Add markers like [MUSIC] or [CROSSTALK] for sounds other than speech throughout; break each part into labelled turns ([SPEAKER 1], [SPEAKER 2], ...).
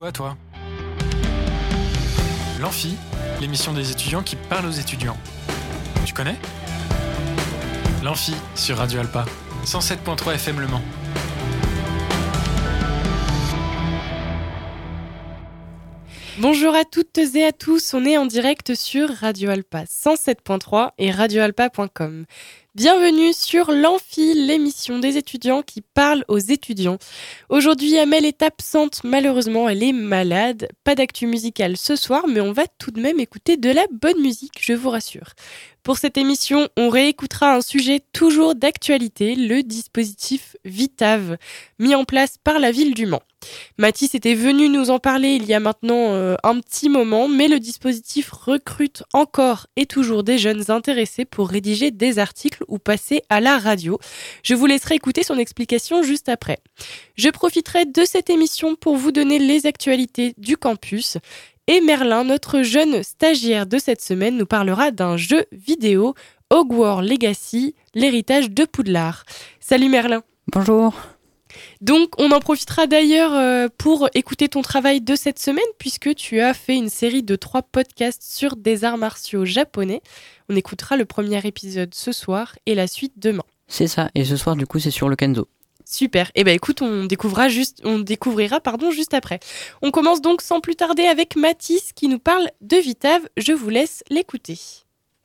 [SPEAKER 1] Quoi, toi? L'Amphi, l'émission des étudiants qui parle aux étudiants. Tu connais? L'Amphi sur Radio Alpa, 107.3 FM Le Mans.
[SPEAKER 2] Bonjour à toutes et à tous, on est en direct sur Radio Alpa 107.3 et radioalpa.com. Bienvenue sur l'Amphi, l'émission des étudiants qui parle aux étudiants. Aujourd'hui, Amel est absente, malheureusement, elle est malade. Pas d'actu musicale ce soir, mais on va tout de même écouter de la bonne musique, je vous rassure. Pour cette émission, on réécoutera un sujet toujours d'actualité, le dispositif Vitav, mis en place par la ville du Mans. Mathis était venu nous en parler il y a maintenant euh, un petit moment, mais le dispositif recrute encore et toujours des jeunes intéressés pour rédiger des articles ou passer à la radio. Je vous laisserai écouter son explication juste après. Je profiterai de cette émission pour vous donner les actualités du campus et Merlin, notre jeune stagiaire de cette semaine, nous parlera d'un jeu vidéo, Hogwarts Legacy, l'héritage de Poudlard. Salut Merlin.
[SPEAKER 3] Bonjour.
[SPEAKER 2] Donc, on en profitera d'ailleurs euh, pour écouter ton travail de cette semaine, puisque tu as fait une série de trois podcasts sur des arts martiaux japonais. On écoutera le premier épisode ce soir et la suite demain.
[SPEAKER 3] C'est ça, et ce soir, du coup, c'est sur le kendo.
[SPEAKER 2] Super. Eh ben écoute, on découvrira juste, on découvrira pardon juste après. On commence donc sans plus tarder avec Mathis qui nous parle de Vitav. Je vous laisse l'écouter.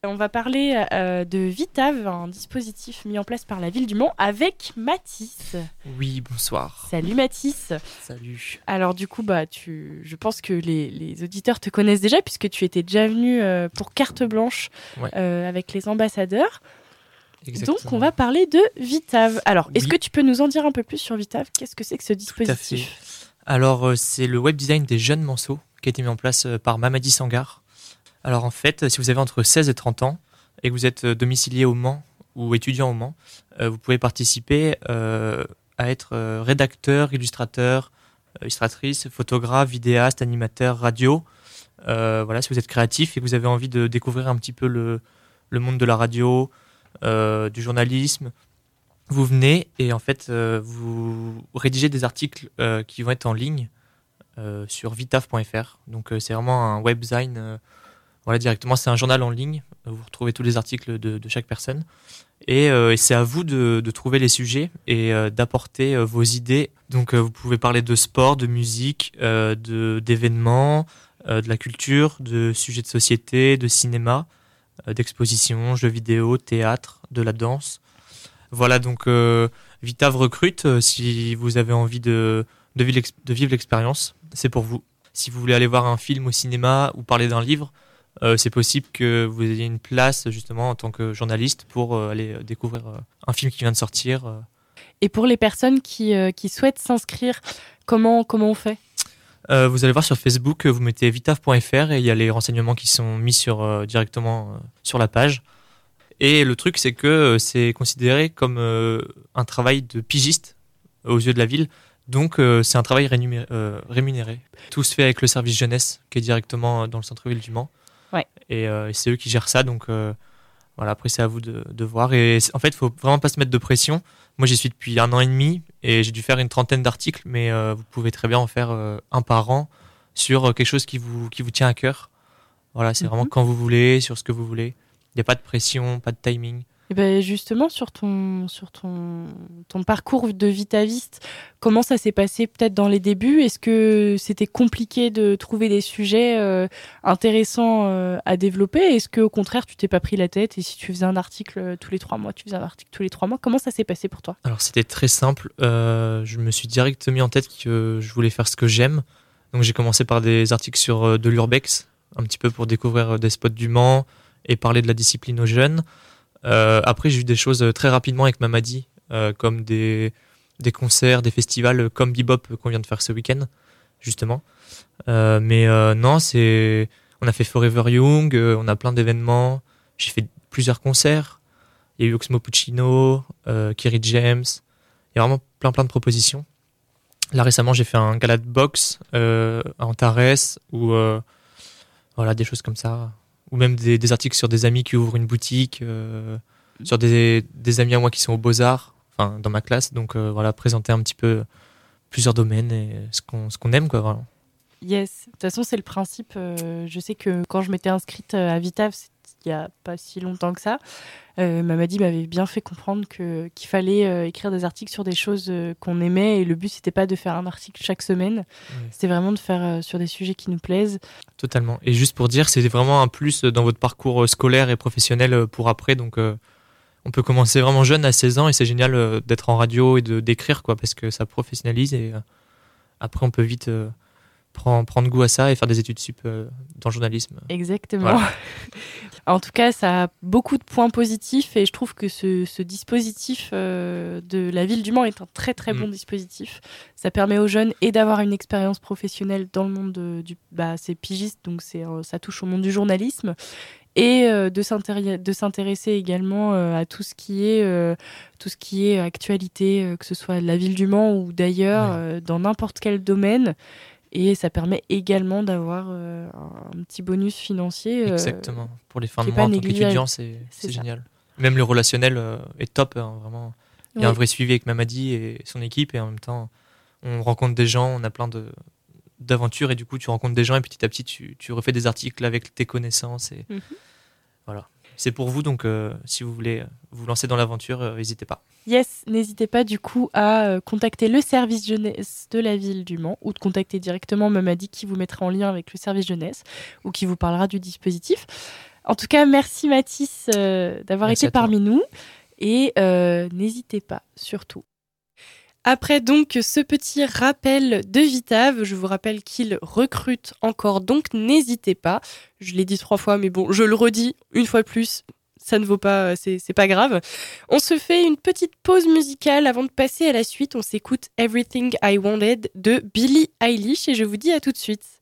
[SPEAKER 2] On va parler euh, de Vitav, un dispositif mis en place par la ville du Mans avec Mathis.
[SPEAKER 4] Oui, bonsoir.
[SPEAKER 2] Salut Mathis.
[SPEAKER 4] Salut.
[SPEAKER 2] Alors du coup, bah, tu, je pense que les, les auditeurs te connaissent déjà puisque tu étais déjà venu euh, pour carte blanche
[SPEAKER 4] Ouais.
[SPEAKER 2] euh, avec les ambassadeurs.
[SPEAKER 4] Exactement.
[SPEAKER 2] Donc on va parler de Vitav. Alors, est-ce
[SPEAKER 4] Oui.
[SPEAKER 2] que tu peux nous en dire un peu plus sur Vitav? Qu'est-ce que c'est que ce dispositif?
[SPEAKER 4] Alors, euh, c'est le web design des jeunes manceaux qui a été mis en place euh, par Mamadi Sangar. Alors, en fait, si vous avez entre 16 et 30 ans et que vous êtes euh, domicilié au Mans ou étudiant au Mans, vous pouvez participer à être rédacteur, illustrateur, illustratrice, photographe, vidéaste, animateur, radio. Euh, voilà, si vous êtes créatif et que vous avez envie de découvrir un petit peu le, le monde de la radio, du journalisme, vous venez et en fait euh, vous rédigez des articles euh, qui vont être en ligne euh, sur vitaf.fr. Donc euh, c'est vraiment un webzine. euh, voilà directement, c'est un journal en ligne. Vous retrouvez tous les articles de, chaque personne et, euh, c'est à vous de, trouver les sujets et euh, d'apporter euh, vos idées. Donc euh, vous pouvez parler de sport, de musique, euh, d'événements, euh, de la culture, de sujets de société, de cinéma, euh, d'exposition, jeux vidéo, théâtre, de la danse. Voilà, donc euh, Vitav recrute. euh, si vous avez envie de, vivre l'expérience, c'est pour vous. Si vous voulez aller voir un film au cinéma ou parler d'un livre, euh, c'est possible que vous ayez une place justement en tant que journaliste pour euh, aller euh, découvrir euh, un film qui vient de sortir. euh.
[SPEAKER 2] Et pour les personnes qui, euh, qui souhaitent s'inscrire, comment, comment on fait?
[SPEAKER 4] Euh, vous allez voir sur Facebook, vous mettez vitav.fr et il y a les renseignements qui sont mis sur, euh, directement euh, sur la page. Et le truc, c'est que c'est considéré comme un travail de pigiste aux yeux de la ville. Donc, c'est un travail rémunéré, rémunéré. Tout se fait avec le service jeunesse qui est directement dans le centre-ville du Mans.
[SPEAKER 2] Ouais.
[SPEAKER 4] Et, et c'est eux qui gèrent ça. Donc, voilà, après, c'est à vous de, de voir. Et en fait, il faut vraiment pas se mettre de pression. Moi, j'y suis depuis un an et demi et j'ai dû faire une trentaine d'articles, mais euh, vous pouvez très bien en faire euh, un par an sur euh, quelque chose qui vous, qui vous tient à cœur. Voilà, c'est
[SPEAKER 2] Mhm.
[SPEAKER 4] vraiment quand vous voulez, sur ce que vous voulez. Il n'y a pas de pression, pas de timing.
[SPEAKER 2] Et ben justement, sur ton, sur ton, ton parcours de vitaviste, comment ça s'est passé peut-être dans les débuts? Est-ce que c'était compliqué de trouver des sujets euh, intéressants euh, à développer? Est-ce que au contraire, tu t'es pas pris la tête? Et si tu faisais un article euh, tous les trois mois, tu faisais un article tous les trois mois Comment ça s'est passé pour toi?
[SPEAKER 4] Alors c'était très simple. Je me suis direct mis en tête que je voulais faire ce que j'aime. Donc j'ai commencé par des articles sur de l'urbex, un petit peu pour découvrir des spots du Mans et parler de la discipline aux jeunes. Euh, après j'ai eu des choses euh, très rapidement avec Mamadi, euh, comme des, des concerts, des festivals comme Bebop qu'on vient de faire ce week-end, justement. Mais non, c'est on a fait Forever Young, on a plein d'événements. J'ai fait plusieurs concerts. Il y a eu Oxmo Puccino, Kerry James. Il y a vraiment plein plein de propositions. Là récemment, j'ai fait un gala de boxe à Antares ou voilà des choses comme ça, ou même des, articles sur des amis qui ouvrent une boutique, euh, sur des, des amis à moi qui sont aux beaux arts, enfin dans ma classe. Donc euh, voilà, présenter un petit peu plusieurs domaines et ce qu'on qu'on aime quoi. Voilà.
[SPEAKER 2] Yes, de toute façon, c'est le principe. euh, je sais que quand je m'étais inscrite à Vitav, il y a pas si longtemps que ça, euh, Mamadi m'avait bien fait comprendre que qu'il fallait euh, écrire des articles sur des choses euh, qu'on aimait et le but c'était pas de faire un article chaque semaine, c'était vraiment de faire euh, sur des sujets qui nous plaisent.
[SPEAKER 4] Totalement. Et juste pour dire, c'est vraiment un plus dans votre parcours scolaire et professionnel pour après. Donc, on peut commencer vraiment jeune à 16 ans et c'est génial d'être en radio et de d'écrire quoi, parce que ça professionnalise et après on peut vite prendre, prendre goût à ça et faire des études sup euh, dans le journalisme.
[SPEAKER 2] Exactement.
[SPEAKER 4] Voilà. [LAUGHS]
[SPEAKER 2] en tout cas, ça a beaucoup de points positifs et je trouve que ce, ce dispositif euh, de la ville du Mans est un très très
[SPEAKER 4] Mm.
[SPEAKER 2] bon dispositif. Ça permet aux jeunes et d'avoir une expérience professionnelle dans le monde de- du. Bah, c'est pigiste, donc c'est ça touche au monde du journalisme et euh, de s'intéresser de s'intéresser également euh, à tout ce qui est euh, tout ce qui est actualité, que ce soit de la ville du Mans ou d'ailleurs
[SPEAKER 4] Ouais.
[SPEAKER 2] dans n'importe quel domaine. Et ça permet également d'avoir euh, un petit bonus financier. euh,
[SPEAKER 4] Exactement. Pour les fins de mois en tant qu'étudiant, c'est génial. Même le relationnel euh, est top, hein, vraiment. Il y a un vrai suivi avec Mamadi et son équipe et en même temps, on rencontre des gens, on a plein de d'aventures et du coup tu rencontres des gens et petit à petit tu, tu refais des articles avec tes connaissances et
[SPEAKER 2] Mhm.
[SPEAKER 4] voilà c'est pour vous donc euh, si vous voulez vous lancer dans l'aventure euh, n'hésitez pas
[SPEAKER 2] Yes, n'hésitez pas du coup à euh, contacter le service jeunesse de la ville du Mans ou de contacter directement Mamadi qui vous mettra en lien avec le service jeunesse ou qui vous parlera du dispositif. En tout cas, merci Mathis euh, d'avoir été parmi nous et n'hésitez pas surtout. Après donc ce petit rappel de Vitav, je vous rappelle qu'il recrute encore, donc n'hésitez pas. Je l'ai dit trois fois, mais bon, je le redis une fois de plus. Ça ne vaut pas, c'est c'est pas grave. On se fait une petite pause musicale avant de passer à la suite. On s'écoute Everything I Wanted de Billie Eilish et je vous dis à tout de suite.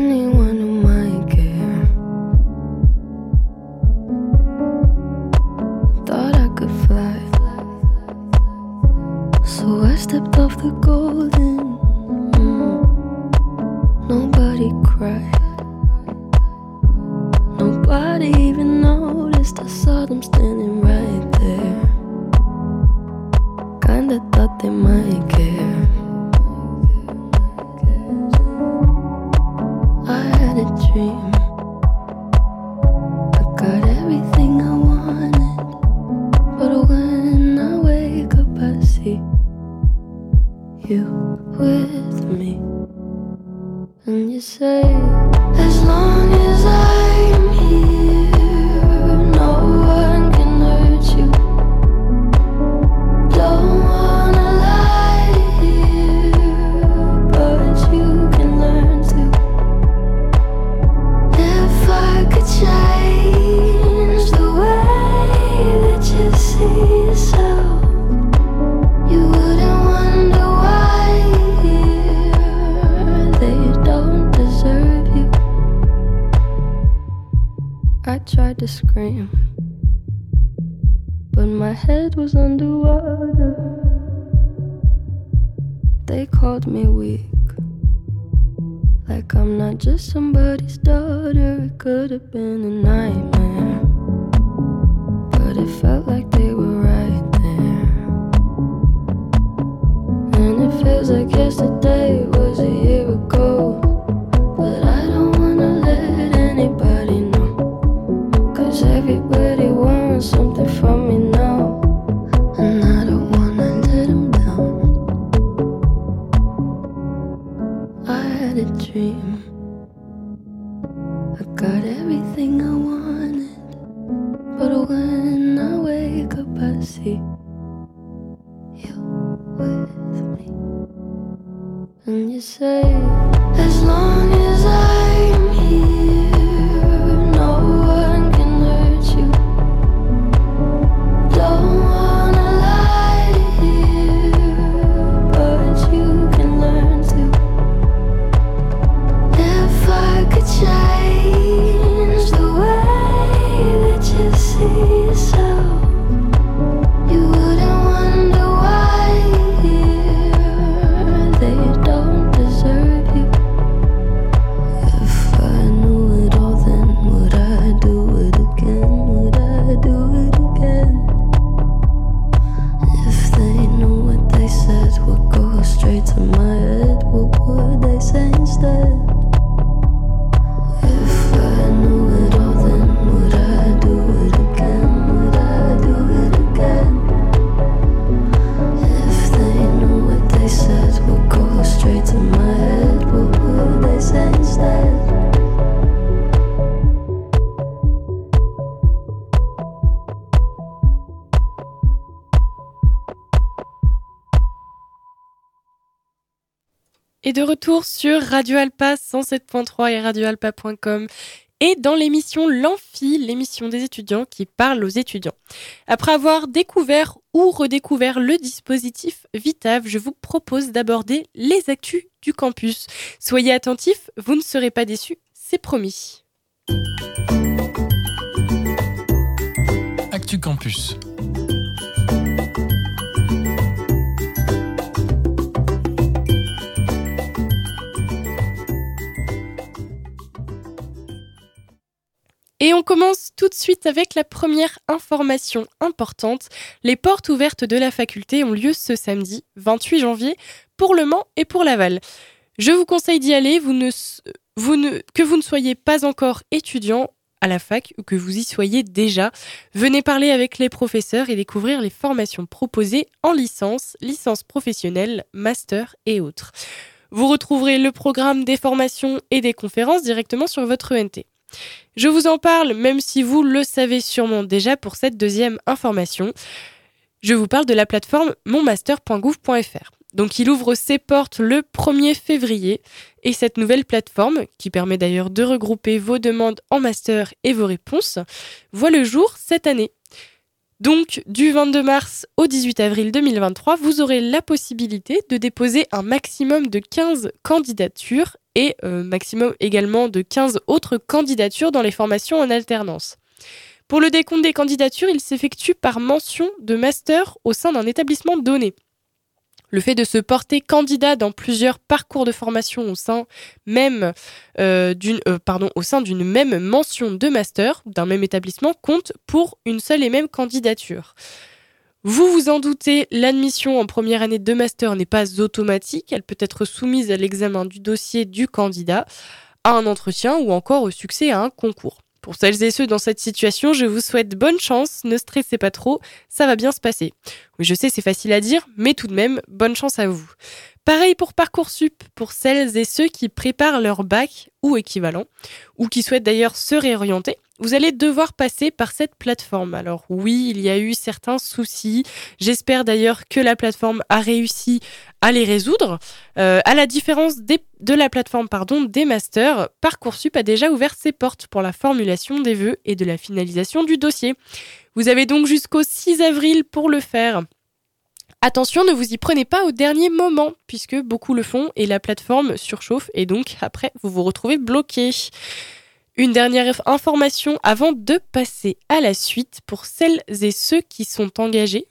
[SPEAKER 5] somebody's daughter. It could have been a nightmare, but it felt like they were
[SPEAKER 2] De retour sur Radio Alpa 107.3 et radioalpa.com et dans l'émission L'Amphi, l'émission des étudiants qui parle aux étudiants. Après avoir découvert ou redécouvert le dispositif Vitav, je vous propose d'aborder les actus du campus. Soyez attentifs, vous ne serez pas déçus, c'est promis.
[SPEAKER 1] Actu Campus.
[SPEAKER 2] Et on commence tout de suite avec la première information importante. Les portes ouvertes de la faculté ont lieu ce samedi 28 janvier pour le Mans et pour Laval. Je vous conseille d'y aller, que vous ne soyez pas encore étudiant à la fac ou que vous y soyez déjà. Venez parler avec les professeurs et découvrir les formations proposées en licence, licence professionnelle, master et autres. Vous retrouverez le programme des formations et des conférences directement sur votre ENT. Je vous en parle, même si vous le savez sûrement déjà pour cette deuxième information. Je vous parle de la plateforme monmaster.gouv.fr. Donc il ouvre ses portes le 1er février et cette nouvelle plateforme, qui permet d'ailleurs de regrouper vos demandes en master et vos réponses, voit le jour cette année. Donc du 22 mars au 18 avril 2023, vous aurez la possibilité de déposer un maximum de 15 candidatures et euh, maximum également de 15 autres candidatures dans les formations en alternance. Pour le décompte des candidatures, il s'effectue par mention de master au sein d'un établissement donné. Le fait de se porter candidat dans plusieurs parcours de formation au sein même euh, euh, au sein d'une même mention de master d'un même établissement compte pour une seule et même candidature. Vous vous en doutez, l'admission en première année de master n'est pas automatique, elle peut être soumise à l'examen du dossier du candidat, à un entretien ou encore au succès à un concours. Pour celles et ceux dans cette situation, je vous souhaite bonne chance, ne stressez pas trop, ça va bien se passer. Oui, je sais, c'est facile à dire, mais tout de même, bonne chance à vous. Pareil pour Parcoursup, pour celles et ceux qui préparent leur bac ou équivalent, ou qui souhaitent d'ailleurs se réorienter, vous allez devoir passer par cette plateforme. Alors oui, il y a eu certains soucis. J'espère d'ailleurs que la plateforme a réussi à les résoudre. Euh, à la différence de la plateforme pardon, des masters, Parcoursup a déjà ouvert ses portes pour la formulation des vœux et de la finalisation du dossier. Vous avez donc jusqu'au 6 avril pour le faire. Attention, ne vous y prenez pas au dernier moment, puisque beaucoup le font et la plateforme surchauffe et donc après vous vous retrouvez bloqué. Une dernière information avant de passer à la suite pour celles et ceux qui sont engagés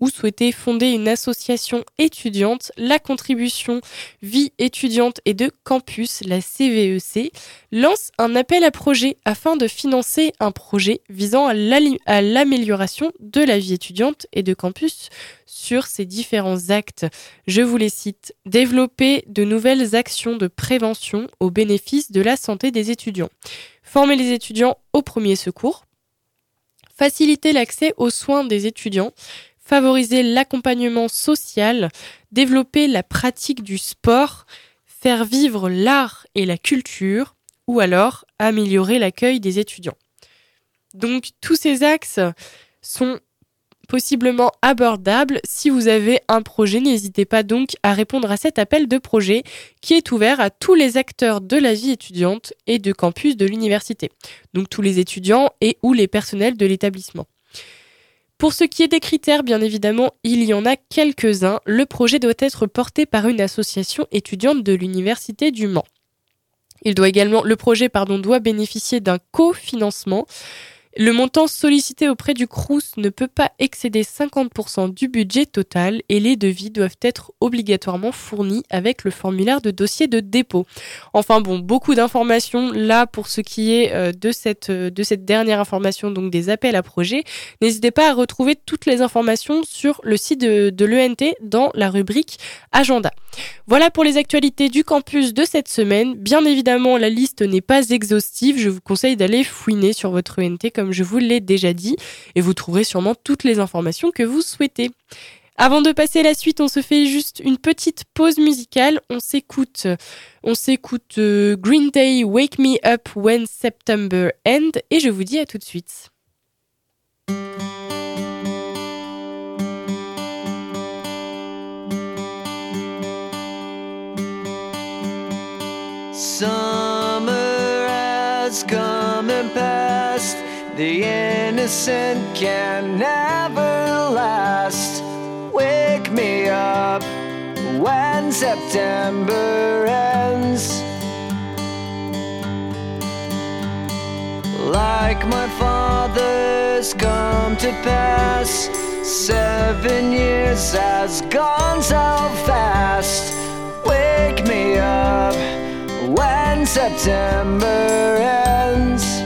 [SPEAKER 2] ou souhaitez fonder une association étudiante, la contribution Vie étudiante et de campus, la CVEC, e lance un appel à projet afin de financer un projet visant à l'amélioration de la vie étudiante et de campus sur ces différents actes. Je vous les cite. Développer de nouvelles actions de prévention au bénéfice de la santé des étudiants. Former les étudiants au premier secours. Faciliter l'accès aux soins des étudiants favoriser l'accompagnement social, développer la pratique du sport, faire vivre l'art et la culture, ou alors améliorer l'accueil des étudiants. Donc tous ces axes sont possiblement abordables. Si vous avez un projet, n'hésitez pas donc à répondre à cet appel de projet qui est ouvert à tous les acteurs de la vie étudiante et de campus de l'université. Donc tous les étudiants et ou les personnels de l'établissement. Pour ce qui est des critères, bien évidemment, il y en a quelques-uns. Le projet doit être porté par une association étudiante de l'Université du Mans. Il doit également, le projet pardon, doit bénéficier d'un cofinancement Le montant sollicité auprès du Crous ne peut pas excéder 50% du budget total et les devis doivent être obligatoirement fournis avec le formulaire de dossier de dépôt. Enfin bon, beaucoup d'informations là pour ce qui est euh, de cette, euh, de cette dernière information, donc des appels à projets. N'hésitez pas à retrouver toutes les informations sur le site de, de l'ENT dans la rubrique Agenda. Voilà pour les actualités du campus de cette semaine. Bien évidemment, la liste n'est pas exhaustive. Je vous conseille d'aller fouiner sur votre ENT comme je vous l'ai déjà dit et vous trouverez sûrement toutes les informations que vous souhaitez. Avant de passer à la suite, on se fait juste une petite pause musicale. On s'écoute, on s'écoute euh, Green Day Wake Me Up When September End et je vous dis à tout de suite.
[SPEAKER 6] The innocent can never last. Wake me up when September ends. Like my father's come to pass. Seven years has gone so fast. Wake me up when September ends.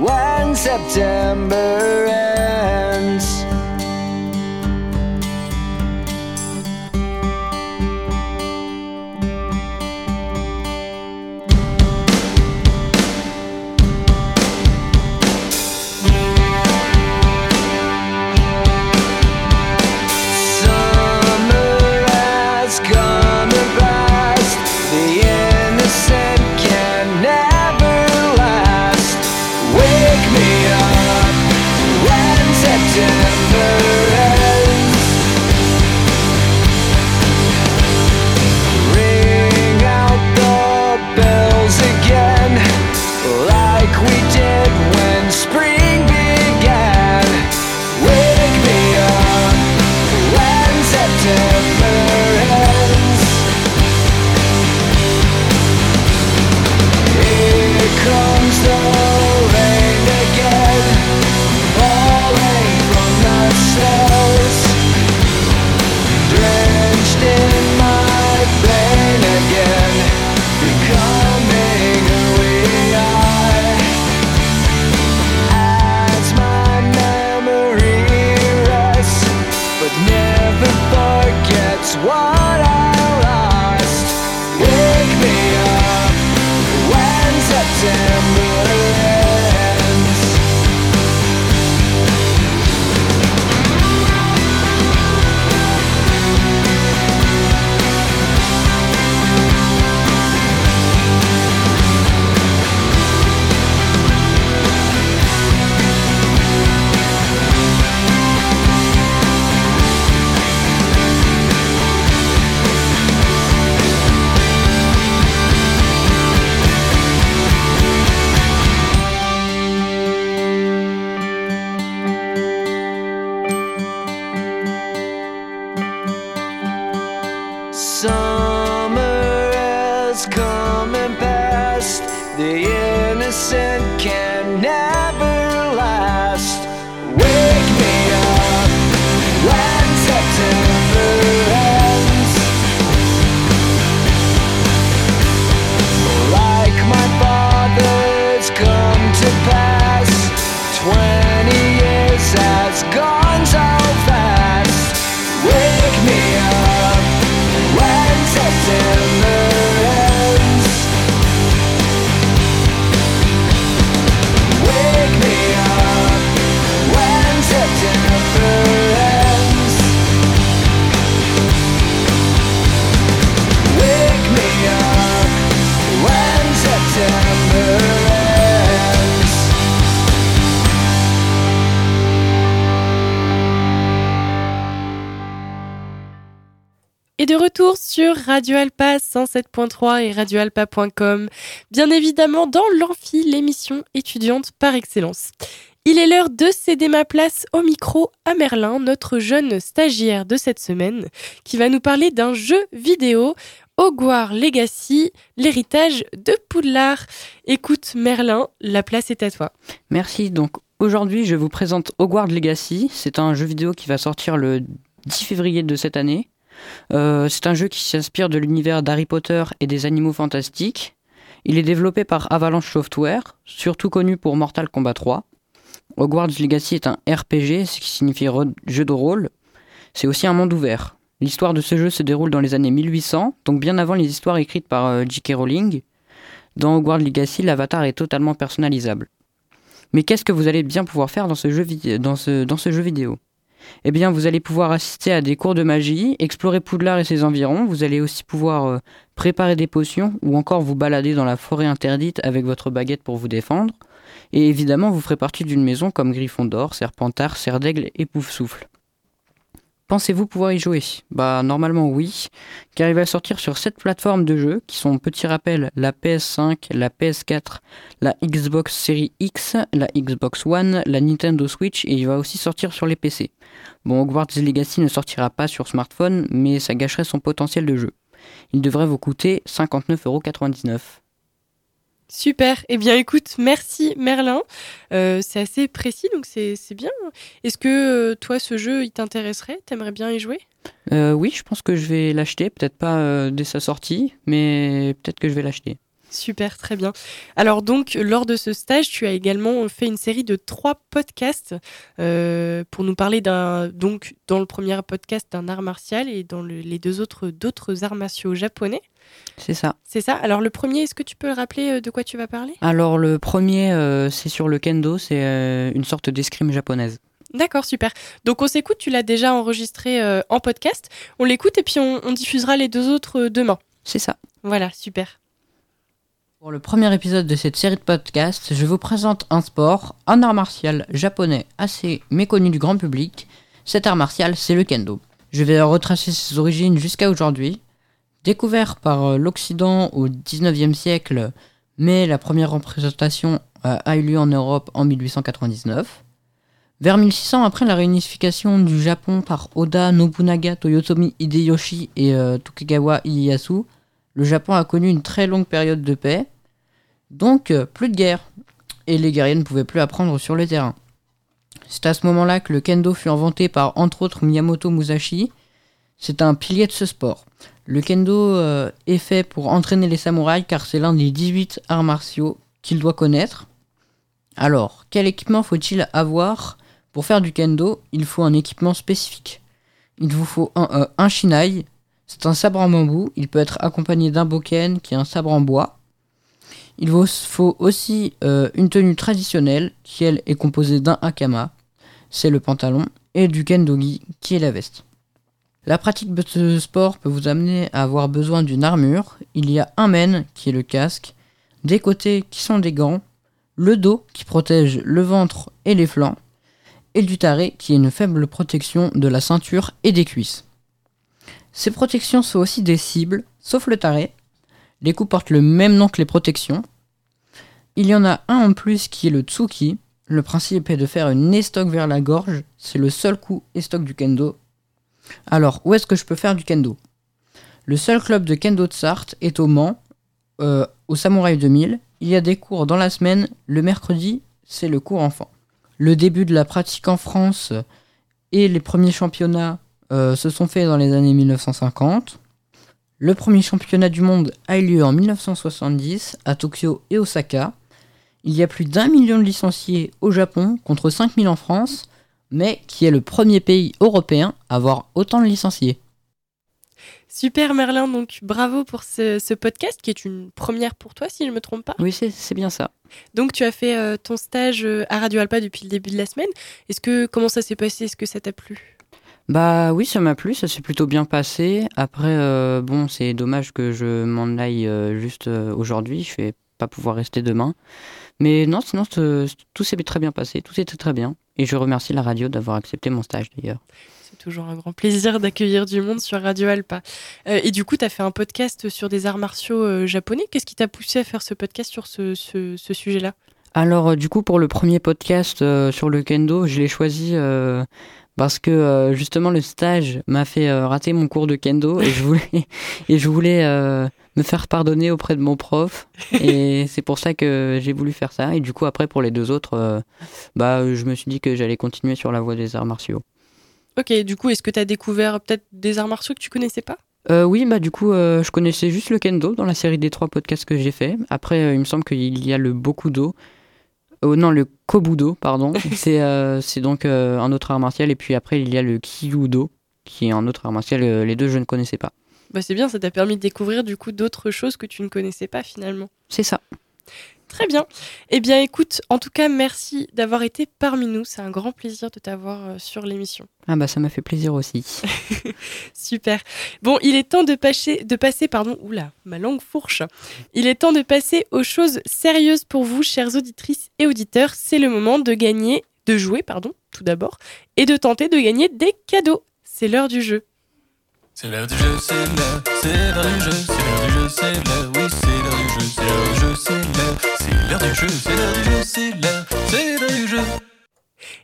[SPEAKER 6] when September ends.
[SPEAKER 2] Radio Alpa 107.3 et radioalpa.com. Bien évidemment dans l'Amphi, l'émission étudiante par excellence. Il est l'heure de céder ma place au micro à Merlin, notre jeune stagiaire de cette semaine, qui va nous parler d'un jeu vidéo, Hogwarts Legacy, l'héritage de Poudlard. Écoute Merlin, la place est à toi.
[SPEAKER 3] Merci. Donc aujourd'hui, je vous présente Hogwarts Legacy. C'est un jeu vidéo qui va sortir le 10 février de cette année. Euh, c'est un jeu qui s'inspire de l'univers d'Harry Potter et des animaux fantastiques. Il est développé par Avalanche Software, surtout connu pour Mortal Kombat 3. Hogwarts Legacy est un RPG, ce qui signifie jeu de rôle. C'est aussi un monde ouvert. L'histoire de ce jeu se déroule dans les années 1800, donc bien avant les histoires écrites par euh, J.K. Rowling. Dans Hogwarts Legacy, l'avatar est totalement personnalisable. Mais qu'est-ce que vous allez bien pouvoir faire dans ce jeu, dans ce, dans ce jeu vidéo? Eh bien, vous allez pouvoir assister à des cours de magie, explorer Poudlard et ses environs. Vous allez aussi pouvoir euh, préparer des potions ou encore vous balader dans la forêt interdite avec votre baguette pour vous défendre. Et évidemment, vous ferez partie d'une maison comme Gryffondor, Serpentard, Serdaigle et Poufsouffle. Pensez-vous pouvoir y jouer? Bah normalement oui, car il va sortir sur 7 plateformes de jeux qui sont petit rappel la PS5, la PS4, la Xbox Series X, la Xbox One, la Nintendo Switch et il va aussi sortir sur les PC. Bon, Hogwarts Legacy ne sortira pas sur smartphone, mais ça gâcherait son potentiel de jeu. Il devrait vous coûter 59,99€.
[SPEAKER 2] Super. Eh bien, écoute, merci Merlin. Euh, c'est assez précis, donc c'est bien. Est-ce que euh, toi, ce jeu, il t'intéresserait? T'aimerais bien y jouer?
[SPEAKER 3] Euh, Oui, je pense que je vais l'acheter. Peut-être pas dès sa sortie, mais peut-être que je vais l'acheter.
[SPEAKER 2] Super, très bien. Alors donc, lors de ce stage, tu as également fait une série de trois podcasts pour nous parler d'un, donc dans le premier podcast d'un art martial et dans les deux autres d'autres arts martiaux japonais.
[SPEAKER 3] C'est ça.
[SPEAKER 2] C'est ça. Alors le premier, est-ce que tu peux le rappeler euh, de quoi tu vas parler?
[SPEAKER 3] Alors le premier, euh, c'est sur le kendo, c'est euh, une sorte d'escrime japonaise.
[SPEAKER 2] D'accord, super. Donc on s'écoute, tu l'as déjà enregistré en podcast. On l'écoute et puis on, on, diffusera les deux autres demain.
[SPEAKER 3] C'est ça.
[SPEAKER 2] Voilà, super.
[SPEAKER 3] Pour le premier épisode de cette série de podcasts, je vous présente un sport, un art martial japonais assez méconnu du grand public. Cet art martial, c'est le kendo. Je vais retracer ses origines jusqu'à aujourd'hui, Découvert par euh, l'Occident au XIXe siècle, mais la première représentation a eu lieu en Europe en 1899. Vers 1600, après la réunification du Japon par Oda Nobunaga, Toyotomi Hideyoshi et euh, Tokugawa Ieyasu, le Japon a connu une très longue période de paix, donc euh, plus de guerre, et les guerriers ne pouvaient plus apprendre sur le terrain. C'est à ce moment-là que le kendo fut inventé par entre autres Miyamoto Musashi. C'est un pilier de ce sport. Le kendo euh, est fait pour entraîner les samouraïs car c'est l'un des 18 arts martiaux qu'il doit connaître. Alors, quel équipement faut-il avoir pour faire du kendo? Il faut un équipement spécifique. Il vous faut un, euh, un shinai, c'est un sabre en bambou, il peut être accompagné d'un boken qui est un sabre en bois. Il vous faut aussi euh, une tenue traditionnelle qui est composée d'un hakama, c'est le pantalon, et du kendogi qui est la veste. La pratique de ce sport peut vous amener à avoir besoin d'une armure. Il y a un men qui est le casque, des côtés qui sont des gants, le dos qui protège le ventre et les flancs, et du taré qui est une faible protection de la ceinture et des cuisses. Ces protections sont aussi des cibles, sauf le taré. Les coups portent le même nom que les protections. Il y en a un en plus qui est le tsuki. Le principe est de faire une estoc vers la gorge. C'est le seul coup estoc du kendo alors, où est-ce que je peux faire du kendo? Le seul club de kendo de Sarthe est au Mans, euh, au Samouraï 2000. Il y a des cours dans la semaine. Le mercredi, c'est le cours enfant. Le début de la pratique en France et les premiers championnats euh, se sont faits dans les années 1950. Le premier championnat du monde a eu lieu en 1970 à Tokyo et Osaka. Il y a plus d'un million de licenciés au Japon contre 5000 en France mais qui est le premier pays européen à avoir autant de licenciés.
[SPEAKER 2] Super Merlin, donc bravo pour ce, podcast qui est une première pour toi si je ne me trompe pas.
[SPEAKER 3] Oui, c'est bien ça.
[SPEAKER 2] Donc tu as fait euh, ton stage euh, à Radio Alpa depuis le début de la semaine. Est-ce que comment ça s'est passé? Est-ce que ça t'a plu?
[SPEAKER 3] Bah oui, ça m'a plu, ça s'est plutôt bien passé. Après, euh, bon, c'est dommage que je m'en aille juste aujourd'hui. Je vais pas pouvoir rester demain. Mais non, sinon tout s'est très bien passé, tout était très bien. Et je remercie la radio d'avoir accepté mon stage d'ailleurs.
[SPEAKER 2] C'est toujours un grand plaisir d'accueillir du monde sur Radio Alpa. Euh, et du coup, tu as fait un podcast sur des arts martiaux euh, japonais. Qu'est-ce qui t'a poussé à faire ce podcast sur ce, ce- ce sujet-là?
[SPEAKER 3] Alors, euh, du coup, pour le premier podcast euh, sur le kendo, je l'ai choisi euh, parce que euh, justement le stage m'a fait euh, rater mon cours de kendo et je voulais, [LAUGHS] et je voulais euh, me faire pardonner auprès de mon prof. Et [LAUGHS] c'est pour ça que j'ai voulu faire ça. Et du coup, après, pour les deux autres, bah, je me suis dit que j'allais continuer sur la voie des arts martiaux.
[SPEAKER 2] Ok, du coup, est-ce que tu as découvert peut-être des arts martiaux que tu connaissais pas?
[SPEAKER 3] Euh, oui, bah du coup, euh, je connaissais juste le kendo dans la série des trois podcasts que j'ai fait. Après, euh, il me semble qu'il y a le bokudo. Oh non, le kobudo, pardon. [LAUGHS] c'est euh, c'est donc euh, un autre art martial. Et puis après, il y a le kyudo, qui est un autre art martial. Euh, les deux, je ne connaissais pas.
[SPEAKER 2] bah, C'est bien, ça t'a permis de découvrir du coup d'autres choses que tu ne connaissais pas finalement.
[SPEAKER 3] C'est ça.
[SPEAKER 2] Très bien. Eh bien, écoute, en tout cas, merci d'avoir été parmi nous. C'est un grand plaisir de t'avoir euh, sur l'émission.
[SPEAKER 3] Ah bah ça m'a fait plaisir aussi. [LAUGHS]
[SPEAKER 2] Super. Bon, il est temps de passer, de passer, pardon, oula, ma langue fourche. Il est temps de passer aux choses sérieuses pour vous, chères auditrices et auditeurs. C'est le moment de gagner, de jouer, pardon, tout d'abord, et de tenter de gagner des cadeaux. C'est l'heure du jeu.
[SPEAKER 1] C'est l'heure du jeu, c'est l'heure, c'est l'heure du jeu, c'est l'heure du jeu, c'est l'heure, oui, c'est l'heure du jeu, c'est l'heure du jeu, c'est l'heure, c'est l'heure du jeu, c'est l'heure du jeu, c'est l'heure, c'est l'heure du jeu.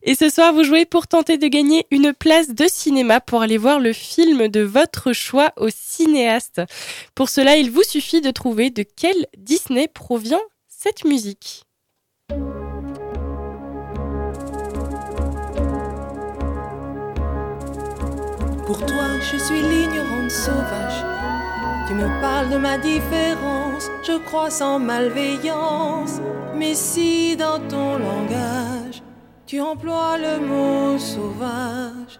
[SPEAKER 2] Et ce soir, vous jouez pour tenter de gagner une place de cinéma pour aller voir le film de votre choix au cinéaste. Pour cela, il vous suffit de trouver de quel Disney provient cette musique.
[SPEAKER 7] Pour toi, je suis l'ignorante sauvage. Tu me parles de ma différence, je crois sans malveillance. Mais si dans ton langage, tu emploies le mot sauvage,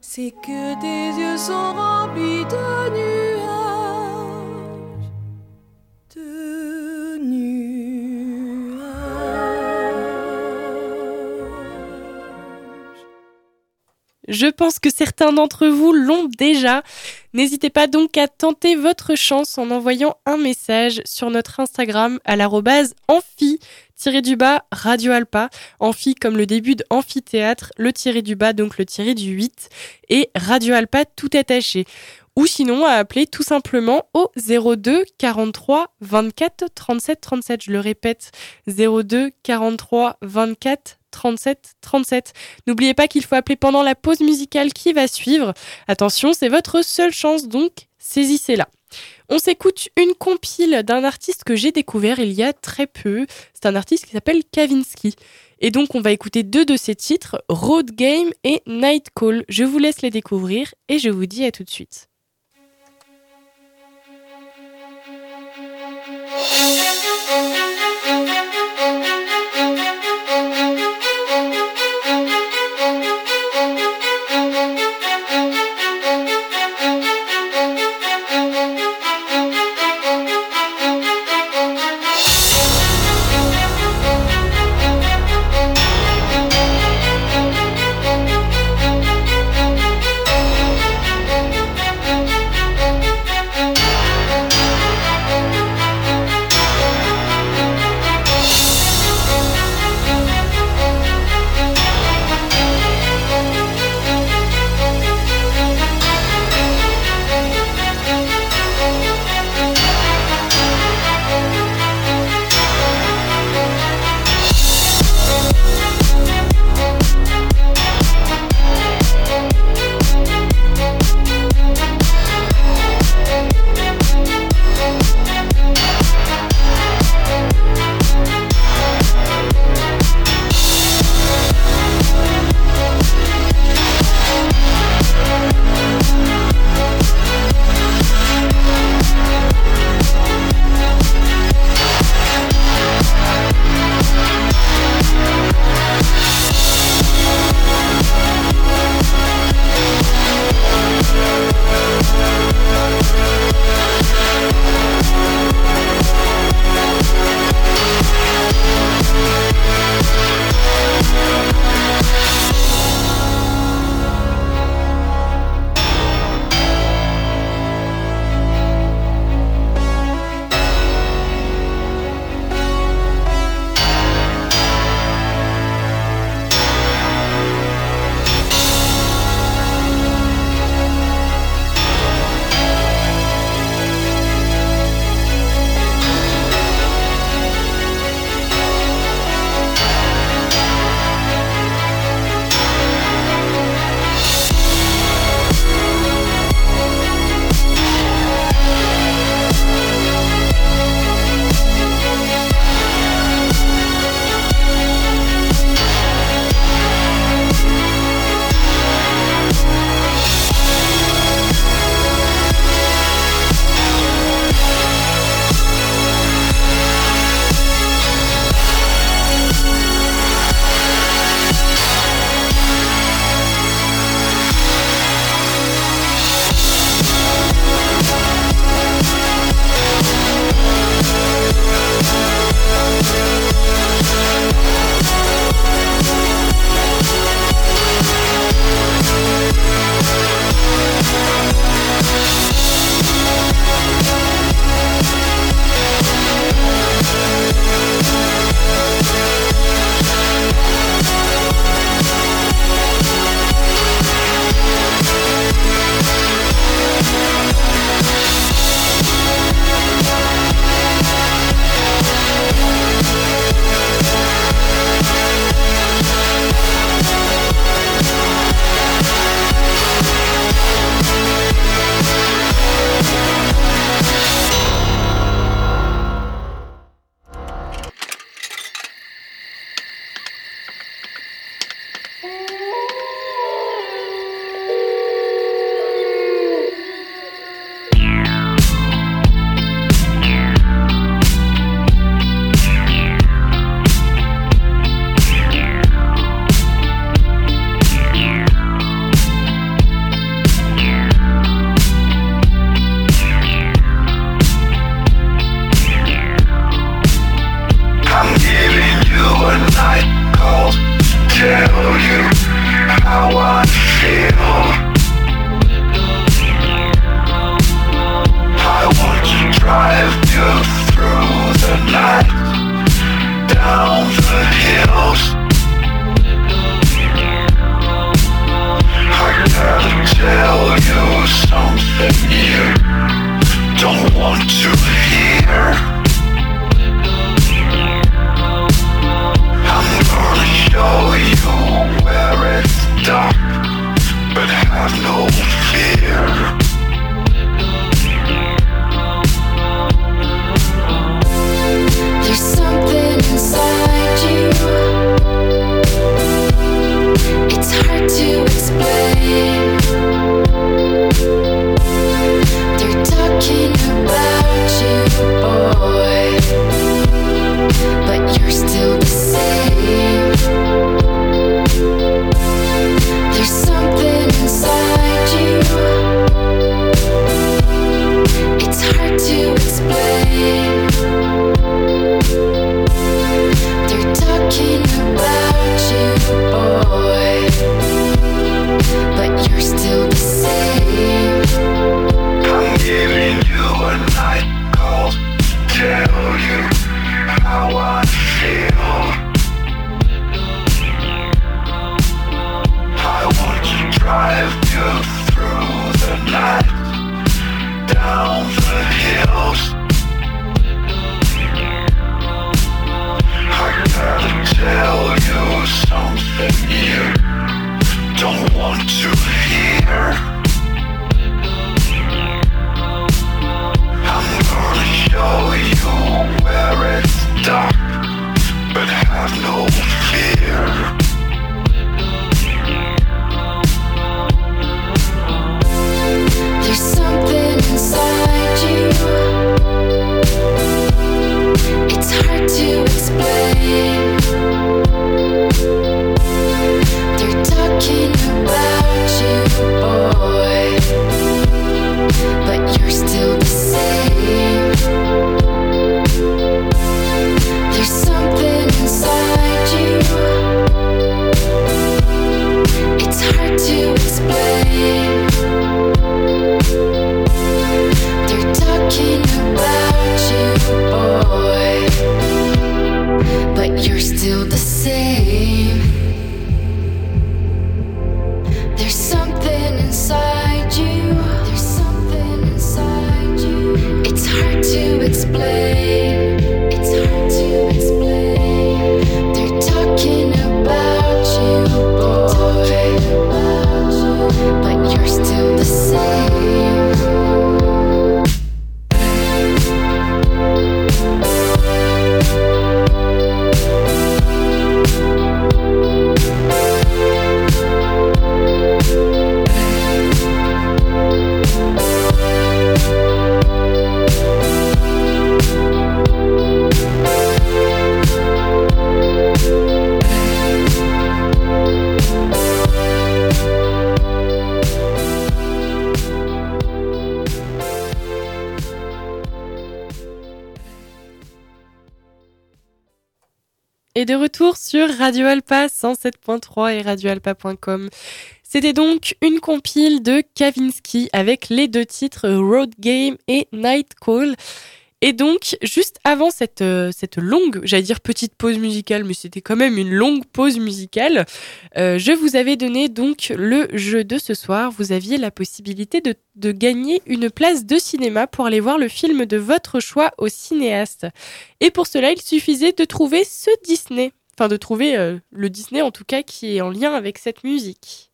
[SPEAKER 7] c'est que tes yeux sont remplis de nuages.
[SPEAKER 2] Je pense que certains d'entre vous l'ont déjà. N'hésitez pas donc à tenter votre chance en envoyant un message sur notre Instagram à l'arrobase amphi du bas Radio Alpa, amphi comme le début d'amphithéâtre, le tiré du bas donc le tiré du 8 et Radio Alpa tout attaché. Ou sinon à appeler tout simplement au 02 43 24 37 37. Je le répète, 02 43 24 37 37. N'oubliez pas qu'il faut appeler pendant la pause musicale qui va suivre. Attention, c'est votre seule chance, donc saisissez-la. On s'écoute une compile d'un artiste que j'ai découvert il y a très peu. C'est un artiste qui s'appelle Kavinsky. Et donc on va écouter deux de ses titres, Road Game et Night Call. Je vous laisse les découvrir et je vous dis à tout de suite. [LAUGHS] Sur Radio Alpa 107.3 et radioalpa.com. C'était donc une compile de Kavinsky avec les deux titres Road Game et Night Call. Et donc, juste avant cette, euh, cette longue, j'allais dire petite pause musicale, mais c'était quand même une longue pause musicale, euh, je vous avais donné donc le jeu de ce soir. Vous aviez la possibilité de, de gagner une place de cinéma pour aller voir le film de votre choix au cinéaste. Et pour cela, il suffisait de trouver ce Disney. Enfin, de trouver euh, le Disney en tout cas qui est en lien avec cette musique.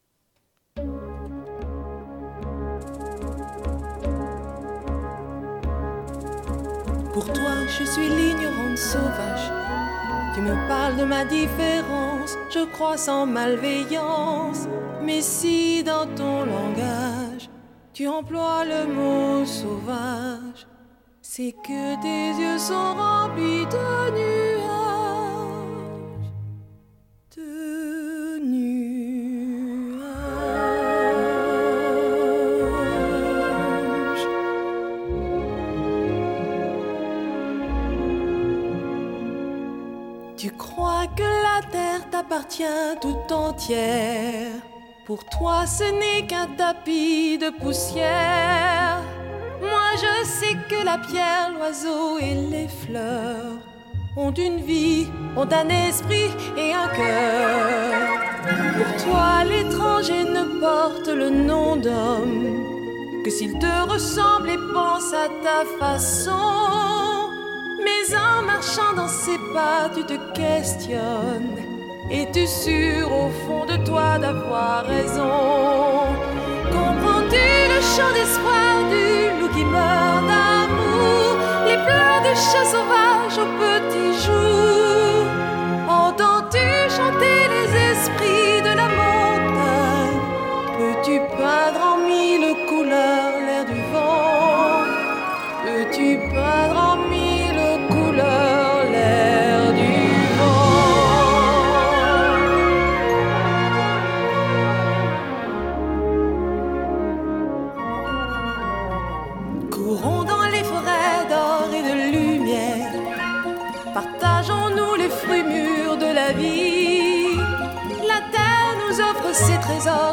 [SPEAKER 7] Pour toi, je suis l'ignorante sauvage. Tu me parles de ma différence, je crois sans malveillance. Mais si dans ton langage, tu emploies le mot sauvage, c'est que tes yeux sont remplis de nuages. Que la terre t'appartient tout entière. Pour toi, ce n'est qu'un tapis de poussière. Moi, je sais que la pierre, l'oiseau et les fleurs ont une vie, ont un esprit et un cœur. Pour toi, l'étranger ne porte le nom d'homme que s'il te ressemble et pense à ta façon. En marchant dans ses pas, tu te questionnes. Es-tu sûr au fond de toi d'avoir raison? Comprends-tu le chant d'espoir du loup qui meurt d'amour? Les pleurs des chats sauvages au petit jour.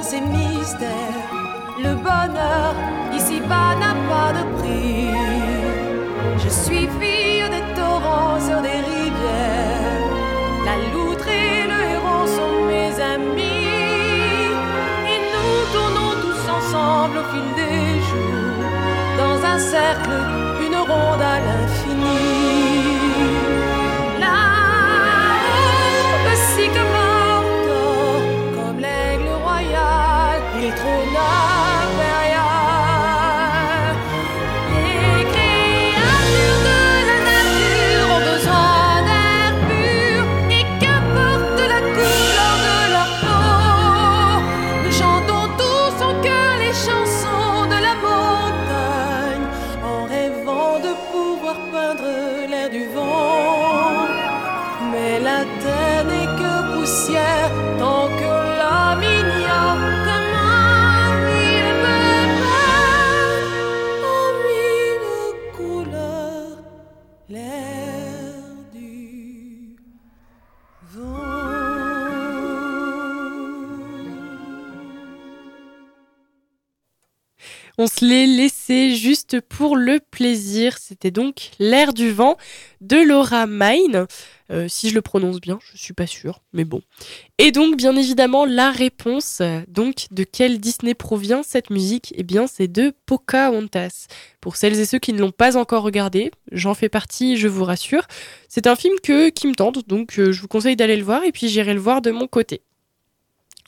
[SPEAKER 7] Ses mystères. Le bonheur ici-bas n'a pas de prix. Je suis fille des torrents sur des rivières. La loutre et le héron sont mes amis. Et nous tournons tous ensemble au fil des jours. Dans un cercle, une ronde à l'infini.
[SPEAKER 2] On se l'est laissé juste pour le plaisir. C'était donc L'air du vent de Laura Mine. Euh, si je le prononce bien, je suis pas sûre, mais bon. Et donc, bien évidemment, la réponse, euh, donc, de quel Disney provient cette musique? Eh bien, c'est de Pocahontas. Pour celles et ceux qui ne l'ont pas encore regardé, j'en fais partie, je vous rassure. C'est un film que, qui me tente, donc euh, je vous conseille d'aller le voir et puis j'irai le voir de mon côté.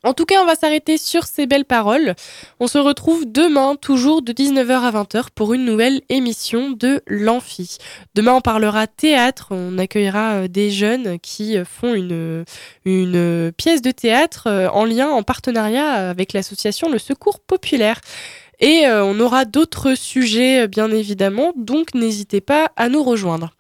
[SPEAKER 2] En tout cas, on va s'arrêter sur ces belles paroles. On se retrouve demain, toujours de 19h à 20h, pour une nouvelle émission de l'Amphi. Demain, on parlera théâtre. On accueillera euh, des jeunes qui euh, font une, une pièce de théâtre euh, en lien, en partenariat avec l'association Le Secours Populaire. Et euh, on aura d'autres sujets, euh, bien évidemment, donc n'hésitez pas à nous rejoindre.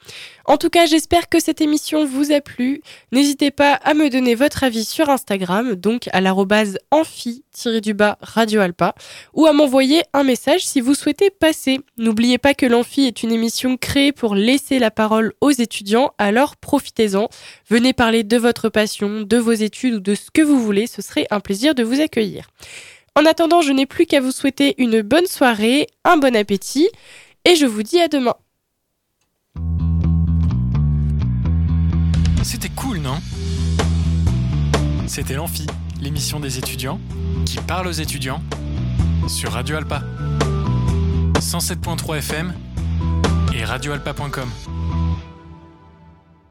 [SPEAKER 2] En tout cas, j'espère que cette émission vous a plu. N'hésitez pas à me donner votre avis sur Instagram, donc à l'arrobase amphi-du-bas Radio Alpa, ou à m'envoyer un message si vous souhaitez passer. N'oubliez pas que l'Amphi est une émission créée pour laisser la parole aux étudiants, alors profitez-en. Venez parler de votre passion, de vos études ou de ce que vous voulez, ce serait un plaisir de vous accueillir. En attendant, je n'ai plus qu'à vous souhaiter une bonne soirée, un bon appétit, et je vous dis à demain.
[SPEAKER 1] C'était cool, non? C'était l'Amphi, l'émission des étudiants qui parle aux étudiants sur Radio Alpa. 107.3 FM et radioalpa.com.